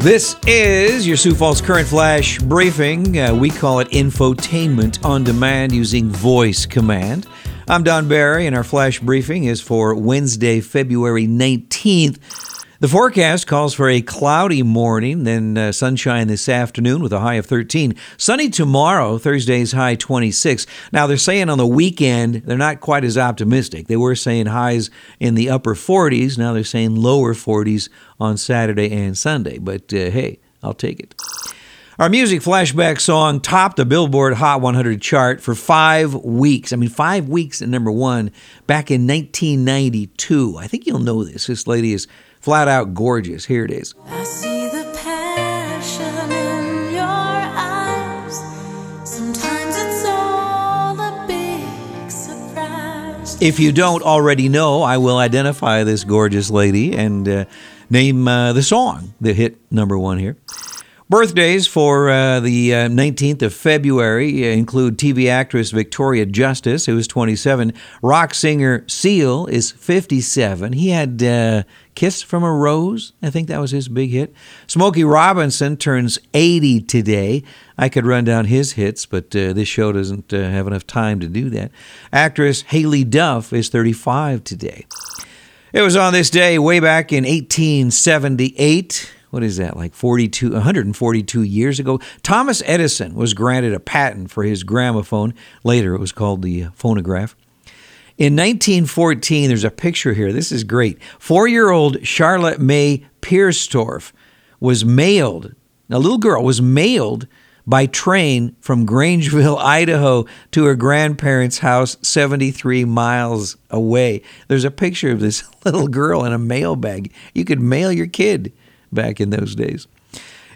This is your Sioux Falls Current Flash briefing. Uh, we call it infotainment on demand using voice command. I'm Don Barry, and our flash briefing is for Wednesday, February 19th. The forecast calls for a cloudy morning, then uh, sunshine this afternoon with a high of 13. Sunny tomorrow, Thursday's high 26. Now, they're saying on the weekend, they're not quite as optimistic. They were saying highs in the upper 40s. Now they're saying lower 40s on Saturday and Sunday. But uh, hey, I'll take it. Our music flashback song topped the Billboard Hot 100 chart for five weeks. I mean, five weeks at number one back in 1992. I think you'll know this. This lady is flat out gorgeous. Here it is. I see the passion in your eyes. Sometimes it's all a big surprise. If you don't already know, I will identify this gorgeous lady and uh, name uh, the song that hit number one here. Birthdays for uh, the uh, 19th of February include TV actress Victoria Justice, who is 27. Rock singer Seal is 57. He had uh, Kiss from a Rose. I think that was his big hit. Smokey Robinson turns 80 today. I could run down his hits, but uh, this show doesn't uh, have enough time to do that. Actress Haylie Duff is 35 today. It was on this day way back in 1878 what is that, like 42, 142 years ago? Thomas Edison was granted a patent for his gramophone. Later, it was called the phonograph. In 1914, there's a picture here. This is great. Four year old Charlotte May Pierstorff was mailed, a little girl was mailed by train from Grangeville, Idaho to her grandparents' house 73 miles away. There's a picture of this little girl in a mail bag. You could mail your kid back in those days.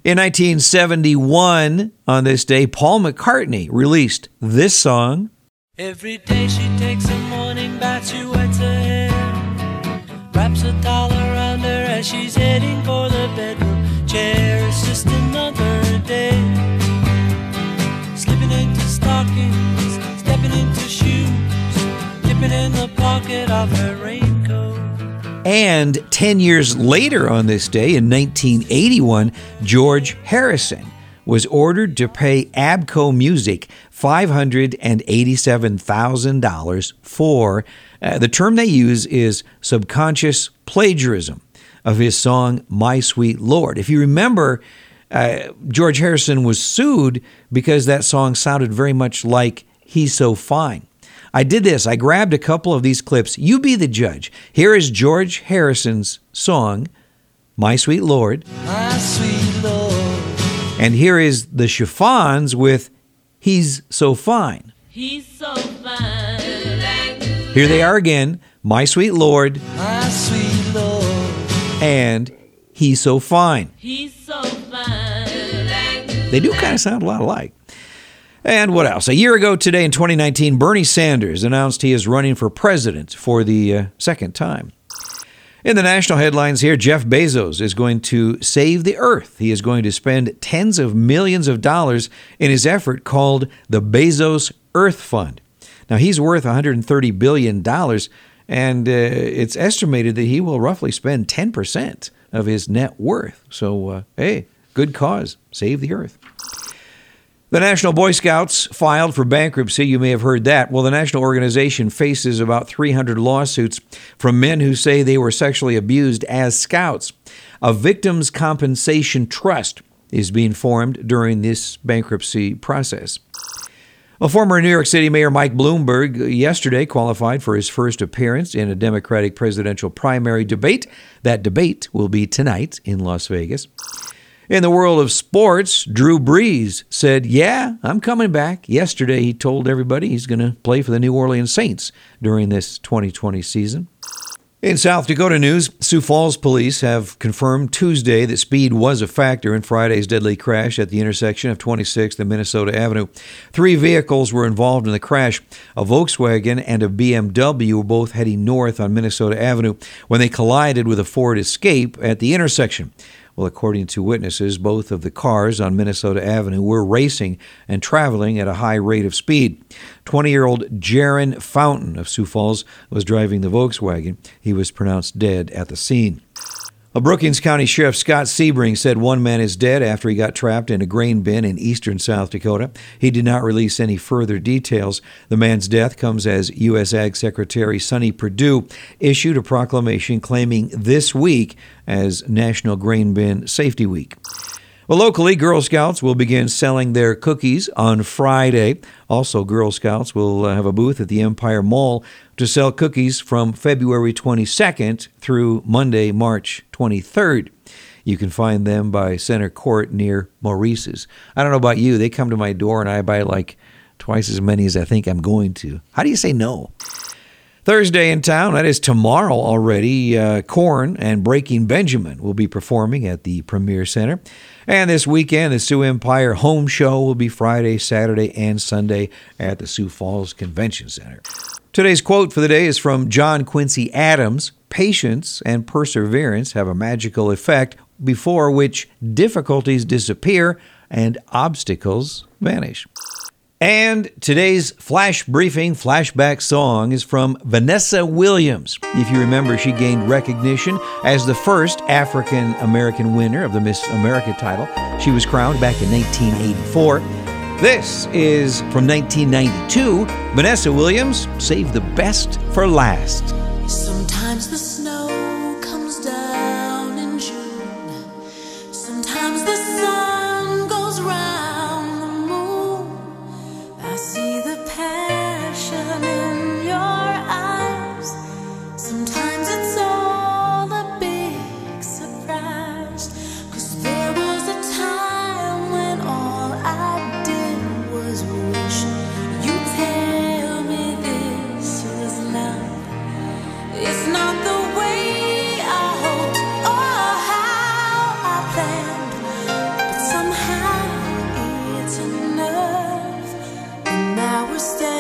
In 1971, on this day, Paul McCartney released this song. Every day she takes a morning bath, she wets her hair, wraps a towel around her as she's heading for the bedroom chair. It's just another day, slipping into stockings, stepping into shoes, dipping in the pocket of her raincoat. And 10 years later on this day, in 1981, George Harrison was ordered to pay ABKCO Music $587,000 for uh, the term they use is subconscious plagiarism of his song My Sweet Lord. If you remember, uh, George Harrison was sued because that song sounded very much like He's So Fine. I did this. I grabbed a couple of these clips. You be the judge. Here is George Harrison's song, My Sweet Lord. My sweet Lord, And here is the Chiffons with He's So Fine. He's so fine. Here they are again, My Sweet Lord my sweet Lord. and He's So Fine. He's so fine. They do kind of sound a lot alike. And what else? A year ago today in 2019, Bernie Sanders announced he is running for president for the uh, second time. In the national headlines here, Jeff Bezos is going to save the earth. He is going to spend tens of millions of dollars in his effort called the Bezos Earth Fund. Now, he's worth $130 billion, and uh, it's estimated that he will roughly spend 10% of his net worth. So, uh, hey, good cause. Save the earth. The National Boy Scouts filed for bankruptcy. You may have heard that. Well, the national organization faces about 300 lawsuits from men who say they were sexually abused as scouts. A victims' compensation trust is being formed during this bankruptcy process. Well, former New York City Mayor Mike Bloomberg yesterday qualified for his first appearance in a Democratic presidential primary debate. That debate will be tonight in Las Vegas. In the world of sports, Drew Brees said, Yeah, I'm coming back. Yesterday, he told everybody he's going to play for the New Orleans Saints during this 2020 season. In South Dakota news, Sioux Falls police have confirmed Tuesday that speed was a factor in Friday's deadly crash at the intersection of 26th and Minnesota Avenue. Three vehicles were involved in the crash. A Volkswagen and a BMW were both heading north on Minnesota Avenue when they collided with a Ford Escape at the intersection. Well, according to witnesses, both of the cars on Minnesota Avenue were racing and traveling at a high rate of speed. 20 year old Jaron Fountain of Sioux Falls was driving the Volkswagen. He was pronounced dead at the scene. A Brookings County Sheriff Scott Sebring said one man is dead after he got trapped in a grain bin in eastern South Dakota. He did not release any further details. The man's death comes as U.S. Ag Secretary Sonny Perdue issued a proclamation claiming this week as National Grain Bin Safety Week. Well, locally, Girl Scouts will begin selling their cookies on Friday. Also, Girl Scouts will uh, have a booth at the Empire Mall to sell cookies from February 22nd through Monday, March 23rd. You can find them by Center Court near Maurice's. I don't know about you, they come to my door and I buy like twice as many as I think I'm going to. How do you say no? Thursday in town, that is tomorrow already, uh, and Breaking Benjamin will be performing at the Premier Center. And this weekend, the Sioux Empire Home Show will be Friday, Saturday, and Sunday at the Sioux Falls Convention Center. Today's quote for the day is from John Quincy Adams Patience and perseverance have a magical effect before which difficulties disappear and obstacles vanish. And today's flash briefing flashback song is from Vanessa Williams. If you remember, she gained recognition as the first African American winner of the Miss America title. She was crowned back in 1984. This is from 1992. Vanessa Williams saved the best for last. Sometimes the And